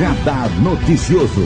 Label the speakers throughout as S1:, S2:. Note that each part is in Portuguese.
S1: Radar Noticioso.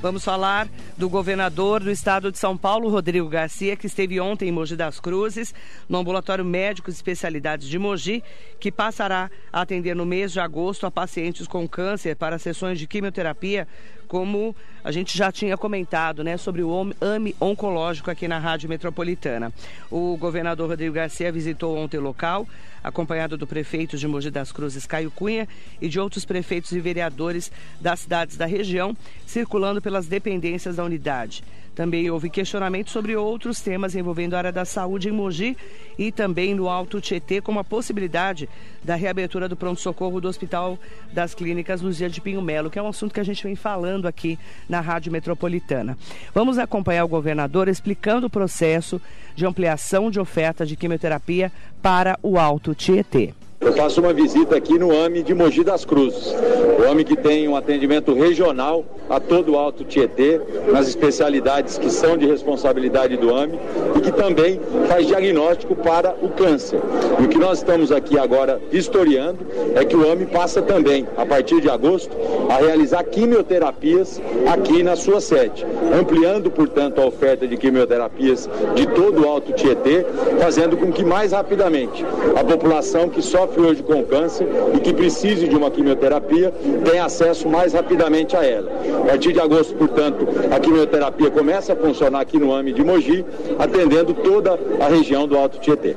S2: Vamos falar do governador do estado de São Paulo, Rodrigo Garcia, que esteve ontem em Mogi das Cruzes, no ambulatório médico de especialidades de Mogi, que passará a atender no mês de agosto a pacientes com câncer para sessões de quimioterapia, como a gente já tinha comentado, né, sobre o AME oncológico aqui na Rádio Metropolitana. O governador Rodrigo Garcia visitou ontem o local, acompanhado do prefeito de Mogi das Cruzes, Caio Cunha, e de outros prefeitos e vereadores das cidades da região, circulando pelas dependências da unidade. Também houve questionamento sobre outros temas envolvendo a área da saúde em Mogi e também no Alto Tietê, como a possibilidade da reabertura do pronto-socorro do Hospital das Clínicas Luzia de Pinho Melo, que é um assunto que a gente vem falando aqui na Rádio Metropolitana. Vamos acompanhar o governador explicando o processo de ampliação de oferta de quimioterapia para o Alto Tietê.
S3: Eu faço uma visita aqui no AME de Mogi das Cruzes. O AME que tem um atendimento regional a todo o Alto Tietê, nas especialidades que são de responsabilidade do AME e que também faz diagnóstico para o câncer. E o que nós estamos aqui agora historiando é que o AME passa também, a partir de agosto, a realizar quimioterapias aqui na sua sede, ampliando, portanto, a oferta de quimioterapias de todo o Alto Tietê, fazendo com que mais rapidamente a população que sofre sofre hoje com câncer e que precise de uma quimioterapia tem acesso mais rapidamente a ela. A partir de agosto, portanto, a quimioterapia começa a funcionar aqui no AME de Mogi, atendendo toda a região do Alto Tietê.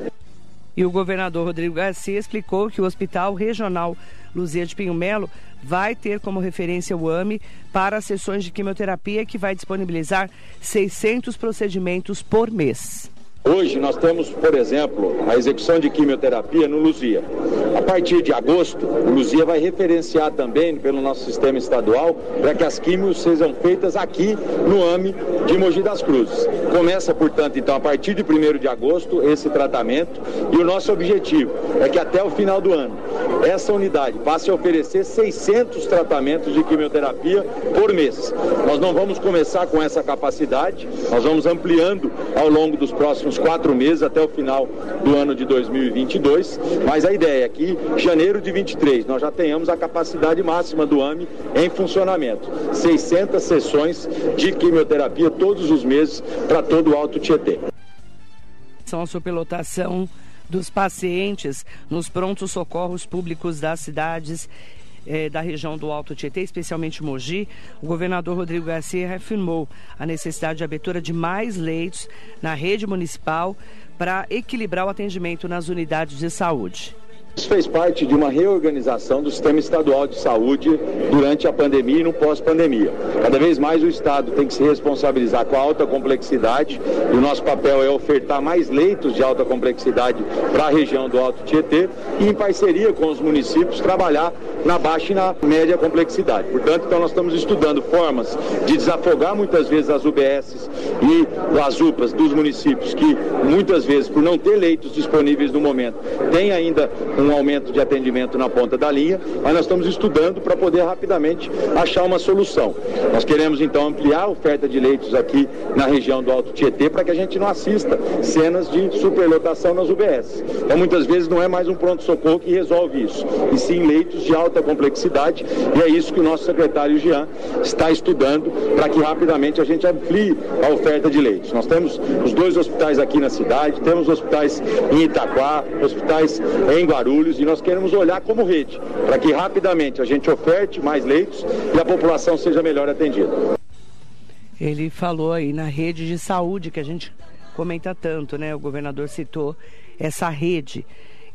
S2: E o governador Rodrigo Garcia explicou que o Hospital Regional Luzia de Pinho Melo vai ter como referência o AME para as sessões de quimioterapia que vai disponibilizar 600 procedimentos por mês.
S3: Hoje nós temos, por exemplo, a execução de quimioterapia no Luzia. A partir de agosto, o Luzia vai referenciar também pelo nosso sistema estadual para que as químios sejam feitas aqui no AME de Mogi das Cruzes. Começa, portanto, então, a partir de 1 de agosto, esse tratamento e o nosso objetivo é que até o final do ano, essa unidade passe a oferecer 600 tratamentos de quimioterapia por mês. Nós não vamos começar com essa capacidade, nós vamos ampliando ao longo dos próximos próximos quatro meses até o final do ano de 2022. Mas a ideia é que janeiro de 23 nós já tenhamos a capacidade máxima do AME em funcionamento. 600 sessões de quimioterapia todos os meses para todo o Alto Tietê.
S2: São a superlotação dos pacientes nos prontos socorros públicos das cidades eh, da região do Alto Tietê, especialmente Mogi, o governador Rodrigo Garcia reafirmou a necessidade de abertura de mais leitos na rede municipal para equilibrar o atendimento nas unidades de saúde.
S3: Isso fez parte de uma reorganização do sistema estadual de saúde durante a pandemia e no pós-pandemia. Cada vez mais o Estado tem que se responsabilizar com a alta complexidade e o nosso papel é ofertar mais leitos de alta complexidade para a região do Alto Tietê e, em parceria com os municípios, trabalhar na baixa e na média complexidade. Portanto, então nós estamos estudando formas de desafogar muitas vezes as UBSs e as UPAs dos municípios que muitas vezes, por não ter leitos disponíveis no momento, tem ainda um um aumento de atendimento na ponta da linha, mas nós estamos estudando para poder rapidamente achar uma solução. Nós queremos então ampliar a oferta de leitos aqui na região do Alto Tietê para que a gente não assista cenas de superlotação nas UBS. Então muitas vezes não é mais um pronto-socorro que resolve isso, e sim leitos de alta complexidade, e é isso que o nosso secretário Jean está estudando para que rapidamente a gente amplie a oferta de leitos. Nós temos os dois hospitais aqui na cidade, temos hospitais em Itaquá, hospitais em Guarulhos, Guarulhos e nós queremos olhar como rede, para que rapidamente a gente oferte mais leitos e a população seja melhor atendida.
S2: Ele falou aí na rede de saúde que a gente comenta tanto, né? O governador citou essa rede.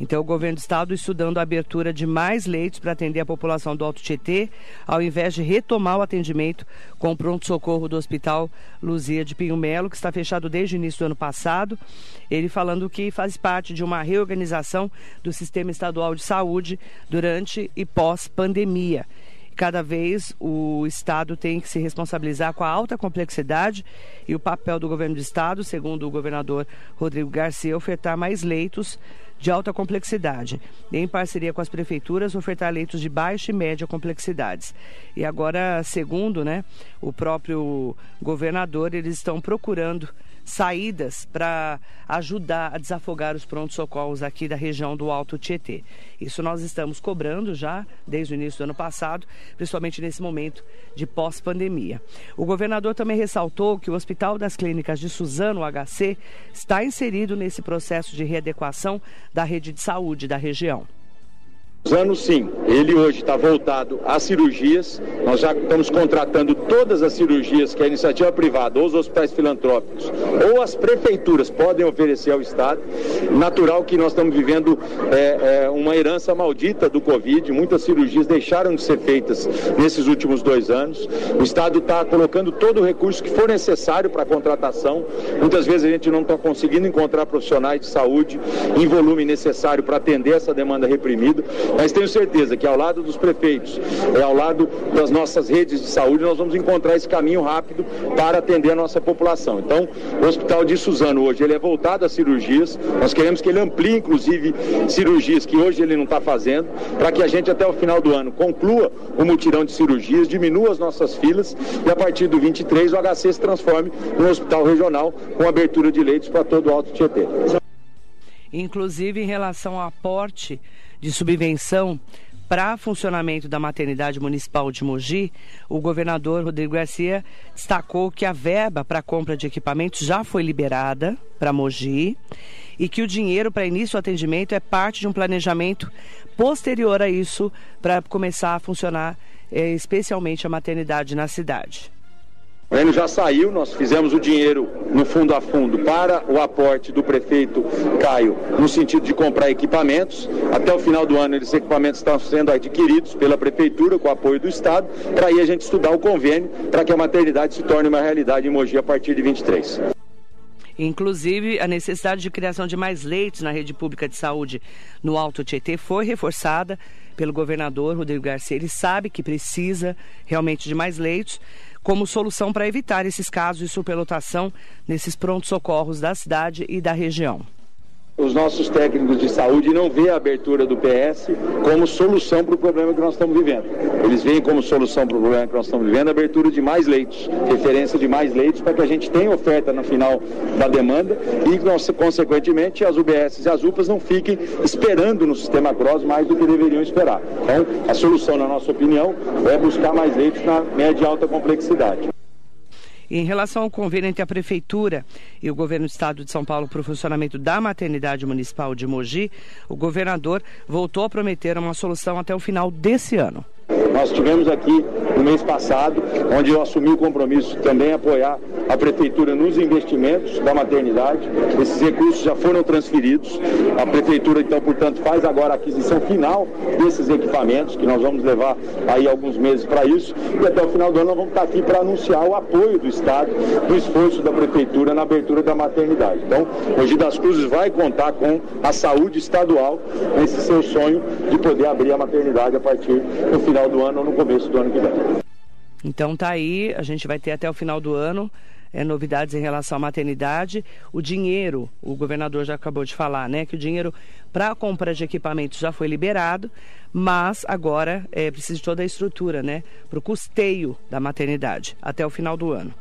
S2: Então, o governo do estado estudando a abertura de mais leitos para atender a população do Alto Tietê, ao invés de retomar o atendimento com o pronto-socorro do Hospital Luzia de Pinho Melo, que está fechado desde o início do ano passado. Ele falando que faz parte de uma reorganização do sistema estadual de saúde durante e pós-pandemia cada vez o Estado tem que se responsabilizar com a alta complexidade e o papel do governo do Estado, segundo o governador Rodrigo Garcia, ofertar mais leitos de alta complexidade, em parceria com as prefeituras, ofertar leitos de baixa e média complexidades. E agora, segundo né, o próprio governador, eles estão procurando saídas para ajudar a desafogar os prontos-socorros aqui da região do Alto Tietê. Isso nós estamos cobrando já desde o início do ano passado, principalmente nesse momento de pós-pandemia. O governador também ressaltou que o Hospital das Clínicas de Suzano, HC, está inserido nesse processo de readequação da rede de saúde da região
S3: anos sim, ele hoje está voltado às cirurgias. Nós já estamos contratando todas as cirurgias que a iniciativa privada, ou os hospitais filantrópicos, ou as prefeituras podem oferecer ao Estado. Natural que nós estamos vivendo é, é, uma herança maldita do Covid, muitas cirurgias deixaram de ser feitas nesses últimos dois anos. O Estado está colocando todo o recurso que for necessário para a contratação. Muitas vezes a gente não está conseguindo encontrar profissionais de saúde em volume necessário para atender essa demanda reprimida. Mas tenho certeza que ao lado dos prefeitos, é, ao lado das nossas redes de saúde, nós vamos encontrar esse caminho rápido para atender a nossa população. Então, o Hospital de Suzano hoje ele é voltado às cirurgias. Nós queremos que ele amplie, inclusive, cirurgias que hoje ele não está fazendo, para que a gente até o final do ano conclua o mutirão de cirurgias, diminua as nossas filas e a partir do 23 o HC se transforme num hospital regional com abertura de leitos para todo o Alto Tietê.
S2: Inclusive em relação ao aporte de subvenção para funcionamento da maternidade municipal de Mogi, o governador Rodrigo Garcia destacou que a verba para compra de equipamentos já foi liberada para Mogi e que o dinheiro para início do atendimento é parte de um planejamento posterior a isso para começar a funcionar eh, especialmente a maternidade na cidade.
S3: O N já saiu, nós fizemos o dinheiro no fundo a fundo para o aporte do prefeito Caio, no sentido de comprar equipamentos. Até o final do ano, esses equipamentos estão sendo adquiridos pela prefeitura, com apoio do Estado, para aí a gente estudar o convênio, para que a maternidade se torne uma realidade em Mogi a partir de 23.
S2: Inclusive, a necessidade de criação de mais leitos na rede pública de saúde no Alto Tietê foi reforçada pelo governador Rodrigo Garcia. Ele sabe que precisa realmente de mais leitos como solução para evitar esses casos de superlotação nesses prontos-socorros da cidade e da região
S3: os nossos técnicos de saúde não vê a abertura do PS como solução para o problema que nós estamos vivendo. Eles veem como solução para o problema que nós estamos vivendo a abertura de mais leitos, referência de mais leitos para que a gente tenha oferta no final da demanda e, consequentemente, as UBS e as UPAs não fiquem esperando no sistema CROSS mais do que deveriam esperar. Então, a solução, na nossa opinião, é buscar mais leitos na média e alta complexidade.
S2: Em relação ao convênio entre a Prefeitura e o Governo do Estado de São Paulo para o funcionamento da maternidade municipal de Mogi, o governador voltou a prometer uma solução até o final desse ano.
S3: Nós tivemos aqui no mês passado, onde eu assumi o compromisso também apoiar a prefeitura nos investimentos da maternidade. Esses recursos já foram transferidos. A prefeitura, então, portanto, faz agora a aquisição final desses equipamentos, que nós vamos levar aí alguns meses para isso. E até o final do ano nós vamos estar aqui para anunciar o apoio do Estado, do esforço da prefeitura na abertura da maternidade. Então, Mogi das Cruzes vai contar com a saúde estadual nesse seu sonho de poder abrir a maternidade a partir do final do ano ou no começo do ano que vem.
S2: Então tá aí, a gente vai ter até o final do ano é, novidades em relação à maternidade. O dinheiro, o governador já acabou de falar, né? Que o dinheiro para a compra de equipamentos já foi liberado, mas agora é preciso de toda a estrutura, né? Para o custeio da maternidade até o final do ano.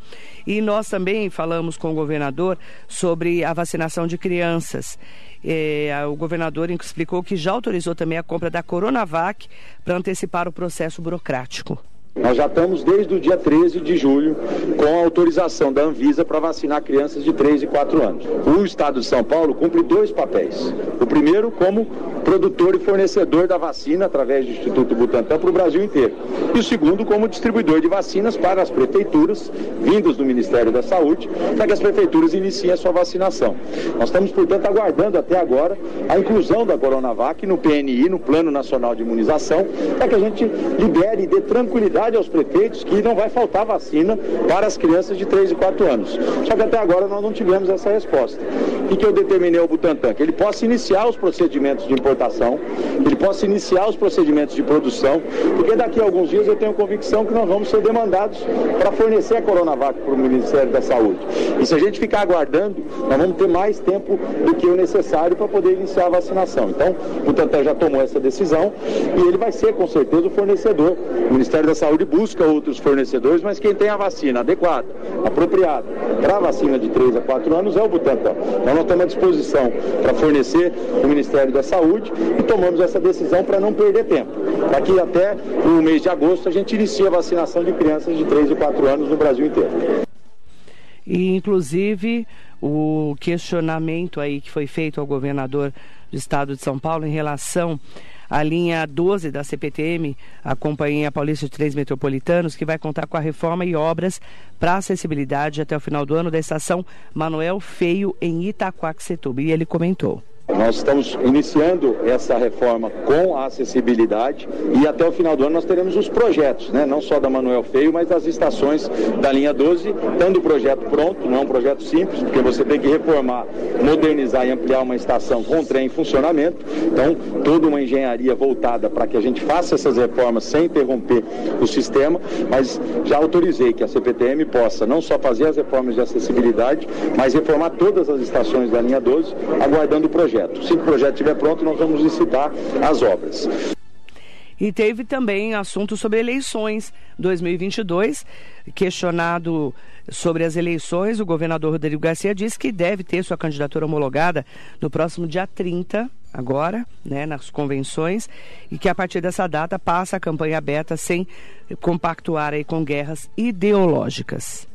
S2: E nós também falamos com o governador sobre a vacinação de crianças. É, o governador explicou que já autorizou também a compra da Coronavac para antecipar o processo burocrático.
S3: Nós já estamos desde o dia 13 de julho com a autorização da Anvisa para vacinar crianças de 3 e 4 anos. O Estado de São Paulo cumpre dois papéis. O primeiro, como produtor e fornecedor da vacina através do Instituto Butantan para o Brasil inteiro. E o segundo, como distribuidor de vacinas para as prefeituras, vindas do Ministério da Saúde, para que as prefeituras iniciem a sua vacinação. Nós estamos, portanto, aguardando até agora a inclusão da Coronavac no PNI, no Plano Nacional de Imunização, para que a gente libere e dê tranquilidade aos prefeitos que não vai faltar vacina para as crianças de 3 e 4 anos. Só que até agora nós não tivemos essa resposta. O que eu determinei ao Butantan? Que ele possa iniciar os procedimentos de importação, ele possa iniciar os procedimentos de produção, porque daqui a alguns dias eu tenho convicção que nós vamos ser demandados para fornecer a Coronavac para o Ministério da Saúde. E se a gente ficar aguardando, nós vamos ter mais tempo do que o necessário para poder iniciar a vacinação. Então, o Butantan já tomou essa decisão e ele vai ser, com certeza, o fornecedor. O Ministério da Saúde busca outros fornecedores, mas quem tem a vacina adequada, apropriada para a vacina de 3 a 4 anos é o Butantan. Então, nós estamos à disposição para fornecer o Ministério da Saúde e tomamos essa decisão para não perder tempo. Daqui até o mês de agosto a gente inicia a vacinação de crianças de 3 e 4 anos no Brasil inteiro.
S2: E, inclusive, o questionamento aí que foi feito ao governador do estado de São Paulo em relação à linha 12 da CPTM, a Companhia Paulista de Três Metropolitanos, que vai contar com a reforma e obras para acessibilidade até o final do ano da estação Manuel Feio em Itaquaquecetuba. E ele comentou.
S3: Nós estamos iniciando essa reforma com a acessibilidade e até o final do ano nós teremos os projetos, né? não só da Manuel Feio, mas das estações da linha 12, tendo o projeto pronto, não é um projeto simples, porque você tem que reformar, modernizar e ampliar uma estação com trem em funcionamento. Então, toda uma engenharia voltada para que a gente faça essas reformas sem interromper o sistema, mas já autorizei que a CPTM possa não só fazer as reformas de acessibilidade, mas reformar todas as estações da linha 12, aguardando o projeto projeto. Se o projeto estiver pronto, nós vamos licitar as obras.
S2: E teve também assunto sobre eleições 2022. Questionado sobre as eleições, o governador Rodrigo Garcia disse que deve ter sua candidatura homologada no próximo dia 30, agora, né, nas convenções, e que a partir dessa data passa a campanha aberta sem compactuar aí com guerras ideológicas.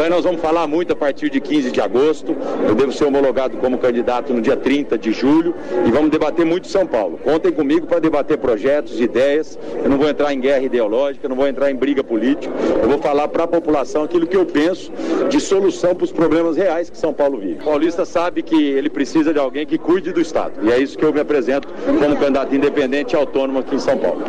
S3: Campanha nós vamos falar muito a partir de 15 de agosto. Eu devo ser homologado como candidato no dia 30 de julho e vamos debater muito São Paulo. Contem comigo para debater projetos, ideias. Eu não vou entrar em guerra ideológica, não vou entrar em briga política. Eu vou falar para a população aquilo que eu penso de solução para os problemas reais que São Paulo vive. O paulista sabe que ele precisa de alguém que cuide do Estado. E é isso que eu me apresento como candidato independente e autônomo aqui em São Paulo.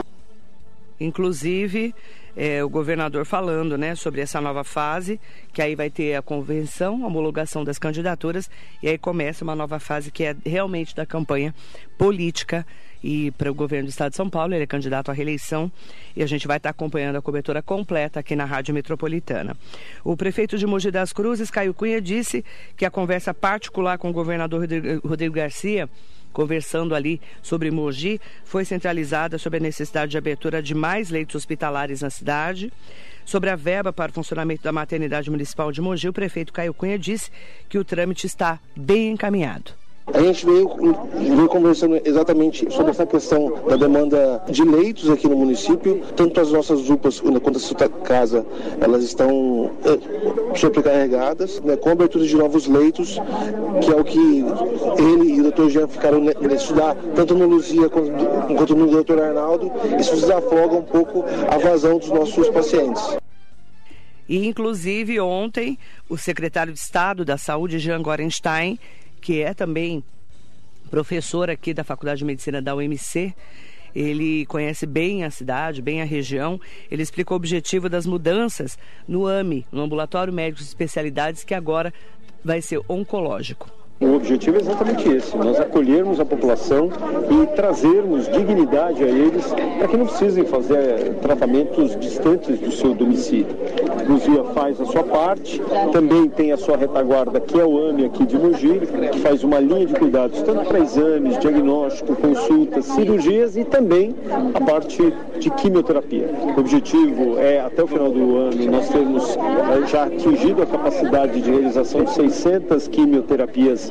S2: Inclusive, é, o governador falando né, sobre essa nova fase, que aí vai ter a convenção, a homologação das candidaturas, e aí começa uma nova fase que é realmente da campanha política e para o governo do estado de São Paulo, ele é candidato à reeleição e a gente vai estar acompanhando a cobertura completa aqui na Rádio Metropolitana. O prefeito de Mogi das Cruzes, Caio Cunha, disse que a conversa particular com o governador Rodrigo Garcia conversando ali sobre Mogi, foi centralizada sobre a necessidade de abertura de mais leitos hospitalares na cidade. Sobre a verba para o funcionamento da maternidade municipal de Mogi, o prefeito Caio Cunha disse que o trâmite está bem encaminhado.
S4: A gente veio, veio conversando exatamente sobre essa questão da demanda de leitos aqui no município, tanto as nossas UPAs quanto a Santa Casa, elas estão é, sobrecarregadas, né, com abertura de novos leitos, que é o que ele e o doutor Jean ficaram né, estudar, tanto no Luzia quanto, quanto no doutor Arnaldo, isso desafoga um pouco a vazão dos nossos pacientes.
S2: E, inclusive, ontem, o secretário de Estado da Saúde, Jean Gorenstein, que é também professor aqui da Faculdade de Medicina da UMC, ele conhece bem a cidade, bem a região. Ele explicou o objetivo das mudanças no AME, no Ambulatório Médico de Especialidades, que agora vai ser oncológico.
S5: O objetivo é exatamente esse: nós acolhermos a população e trazermos dignidade a eles para que não precisem fazer tratamentos distantes do seu domicílio. Luzia faz a sua parte, também tem a sua retaguarda, que é o AME aqui de Mogi, que faz uma linha de cuidados tanto para exames, diagnóstico, consultas, cirurgias e também a parte de quimioterapia. O objetivo é, até o final do ano, nós termos eh, já atingido a capacidade de realização de 600 quimioterapias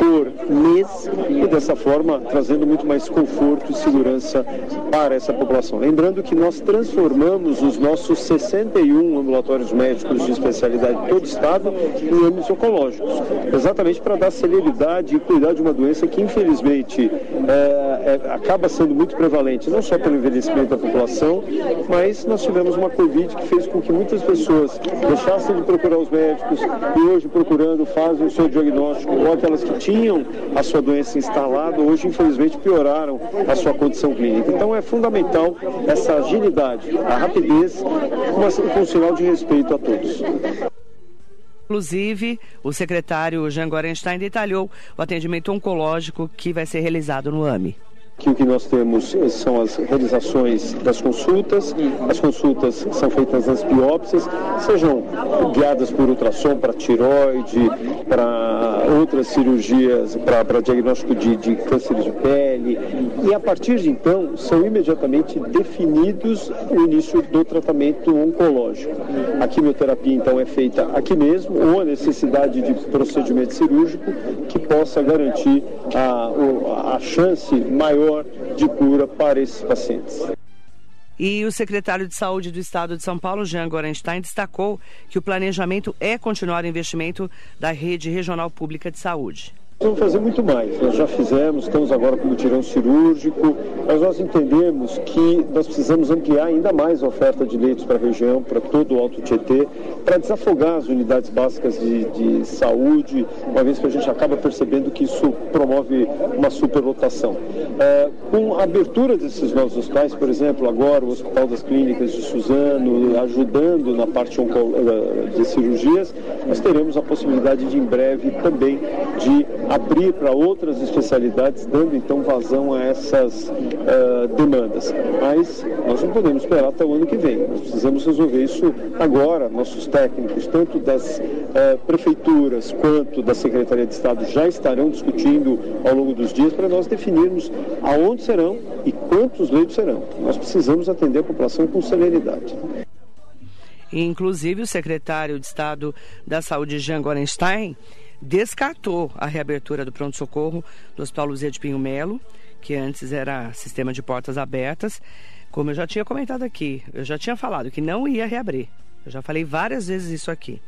S5: por mês e dessa forma trazendo muito mais conforto e segurança para essa população. Lembrando que nós transformamos os nossos 61 ambulatórios médicos de especialidade de todo o estado em AMES oncológicos, exatamente para dar celeridade e cuidar de uma doença que infelizmente é, é, acaba sendo muito prevalente, não só pelo envelhecimento da população, mas nós tivemos uma Covid que fez com que muitas pessoas deixassem de procurar os médicos e hoje procurando fazem o seu diagnóstico ou aquelas que tinham a sua doença instalada, hoje infelizmente pioraram a sua condição clínica. Então é fundamental essa agilidade, a rapidez, com um sinal de respeito a todos.
S2: Inclusive, o secretário Jean Gorenstein detalhou o atendimento oncológico que vai ser realizado no AMI
S5: que o que nós temos são as realizações das consultas. As consultas são feitas nas biópsias, sejam guiadas por ultrassom para tiroide, para outras cirurgias, para diagnóstico de, de de pele. E a partir de então, são imediatamente definidos o início do tratamento oncológico. A quimioterapia, então, é feita aqui mesmo, ou a necessidade de procedimento cirúrgico que possa garantir a, a chance maior maior de cura para esses pacientes.
S2: E o secretário de Saúde do Estado de São Paulo, Jean Gorenstein, destacou que o planejamento é continuar o investimento da rede regional pública de saúde.
S5: Vamos fazer muito mais. Nós já fizemos, estamos agora com o tirão cirúrgico, mas nós entendemos que nós precisamos ampliar ainda mais a oferta de leitos para a região, para todo o Alto Tietê, para desafogar as unidades básicas de, de, saúde, uma vez que a gente acaba percebendo que isso promove uma superlotação. É, com a abertura desses novos hospitais, por exemplo, agora o Hospital das Clínicas de Suzano, ajudando na parte eh, de cirurgias, nós teremos a possibilidade de, em breve, também de abrir para outras especialidades, dando então vazão a essas uh, demandas. Mas nós não podemos esperar até o ano que vem. Nós precisamos resolver isso agora. Nossos técnicos, tanto das uh, prefeituras quanto da Secretaria de Estado, já estarão discutindo ao longo dos dias para nós definirmos aonde serão e quantos leitos serão. Nós precisamos atender a população com celeridade.
S2: Inclusive, o secretário de Estado da Saúde, Jean Gorenstein, descartou a reabertura do pronto-socorro do Hospital Luzia de Pinho Melo, que antes era sistema de portas abertas. Como eu já tinha comentado aqui, eu já tinha falado que não ia reabrir. Eu já falei várias vezes isso aqui.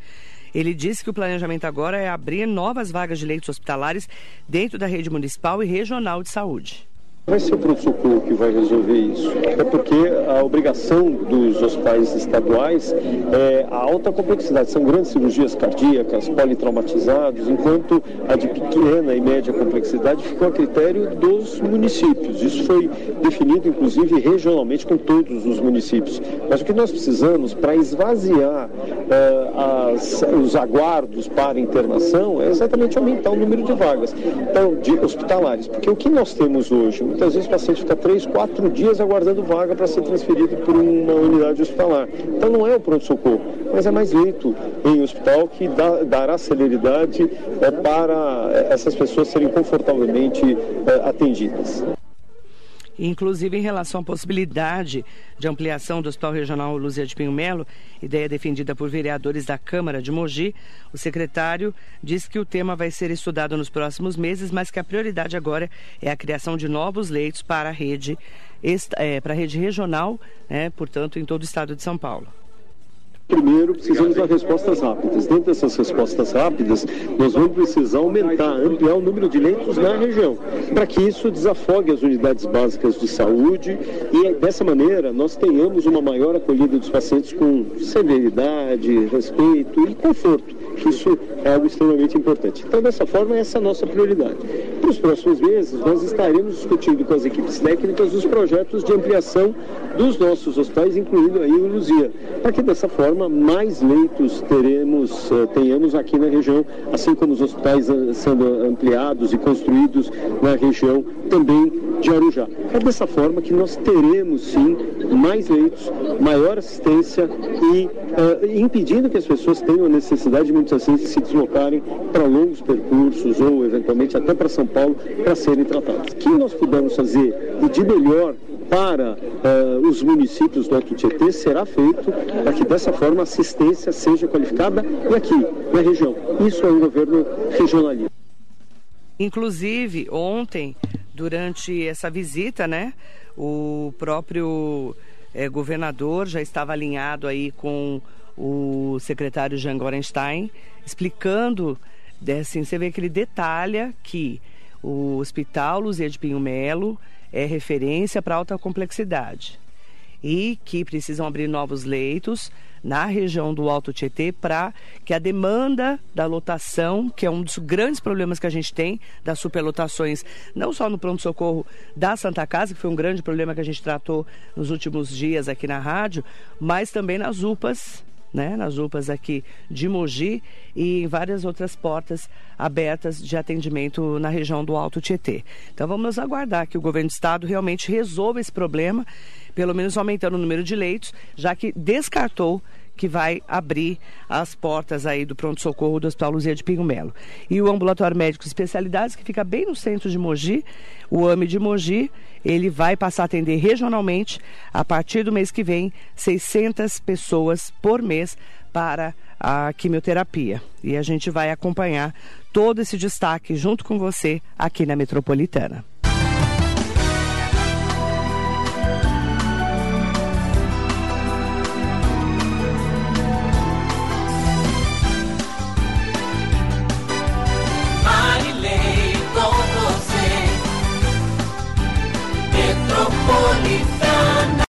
S2: Ele disse que o planejamento agora é abrir novas vagas de leitos hospitalares dentro da rede municipal e regional de saúde.
S5: Vai ser o pronto-socorro que vai resolver isso. É porque a obrigação dos hospitais estaduais é a alta complexidade. São grandes cirurgias cardíacas, politraumatizados, enquanto a de pequena e média complexidade ficou a critério dos municípios. Isso foi definido, inclusive, regionalmente com todos os municípios. Mas o que nós precisamos para esvaziar uh, as, os aguardos para internação é exatamente aumentar o número de vagas então, de hospitalares. Porque o que nós temos hoje? Muitas vezes o paciente fica três, quatro dias aguardando vaga para ser transferido por uma unidade hospitalar. Então não é o pronto-socorro, mas é mais leito em hospital que dá, dará celeridade é, para essas pessoas serem confortavelmente é, atendidas
S2: inclusive em relação à possibilidade de ampliação do Hospital Regional Luzia de Pinho Melo, ideia defendida por vereadores da Câmara de Mogi, o secretário disse que o tema vai ser estudado nos próximos meses, mas que a prioridade agora é a criação de novos leitos para a rede, é, para a rede regional, né, portanto, em todo o estado de São Paulo.
S5: Primeiro, precisamos dar respostas rápidas. Dentro dessas respostas rápidas, nós vamos precisar aumentar, ampliar o número de leitos na região, para que isso desafogue as unidades básicas de saúde e, dessa maneira, nós tenhamos uma maior acolhida dos pacientes com severidade, respeito e conforto. Isso é algo extremamente importante. Então, dessa forma, essa é a nossa prioridade. Para os próximos meses, nós estaremos discutindo com as equipes técnicas os projetos de ampliação dos nossos hospitais, incluindo aí o Luzia, para que dessa forma mais leitos teremos, uh, tenhamos aqui na região, assim como os hospitais uh, sendo ampliados e construídos na região também de Arujá. É dessa forma que nós teremos sim mais leitos, maior assistência e uh, impedindo que as pessoas tenham a necessidade muitas vezes de se deslocarem para longos percursos ou eventualmente até para São Paulo para serem tratados. O que nós pudermos fazer de melhor para uh, os municípios do Alto Tietê será feito para que dessa forma a assistência seja qualificada e aqui, na região. Isso é um governo regionalista.
S2: Inclusive, ontem, durante essa visita, né, o próprio é, governador já estava alinhado aí com o secretário Jean Gorenstein, explicando, assim, você vê que ele detalha que o Hospital Luzia de Pinho Melo é referência para alta complexidade e que precisam abrir novos leitos na região do Alto Tietê para que a demanda da lotação, que é um dos grandes problemas que a gente tem, das superlotações, não só no pronto-socorro da Santa Casa, que foi um grande problema que a gente tratou nos últimos dias aqui na rádio, mas também nas UPAs né, nas UPAs aqui de Mogi e em várias outras portas abertas de atendimento na região do Alto Tietê. Então vamos aguardar que o governo do estado realmente resolva esse problema, pelo menos aumentando o número de leitos, já que descartou que vai abrir as portas aí do pronto-socorro do Hospital Luzia de Pinho Melo. E o ambulatório médico de especialidades, que fica bem no centro de Mogi, o AME de Mogi, ele vai passar a atender regionalmente, a partir do mês que vem, 600 pessoas por mês para a quimioterapia. E a gente vai acompanhar todo esse destaque junto com você aqui na Metropolitana.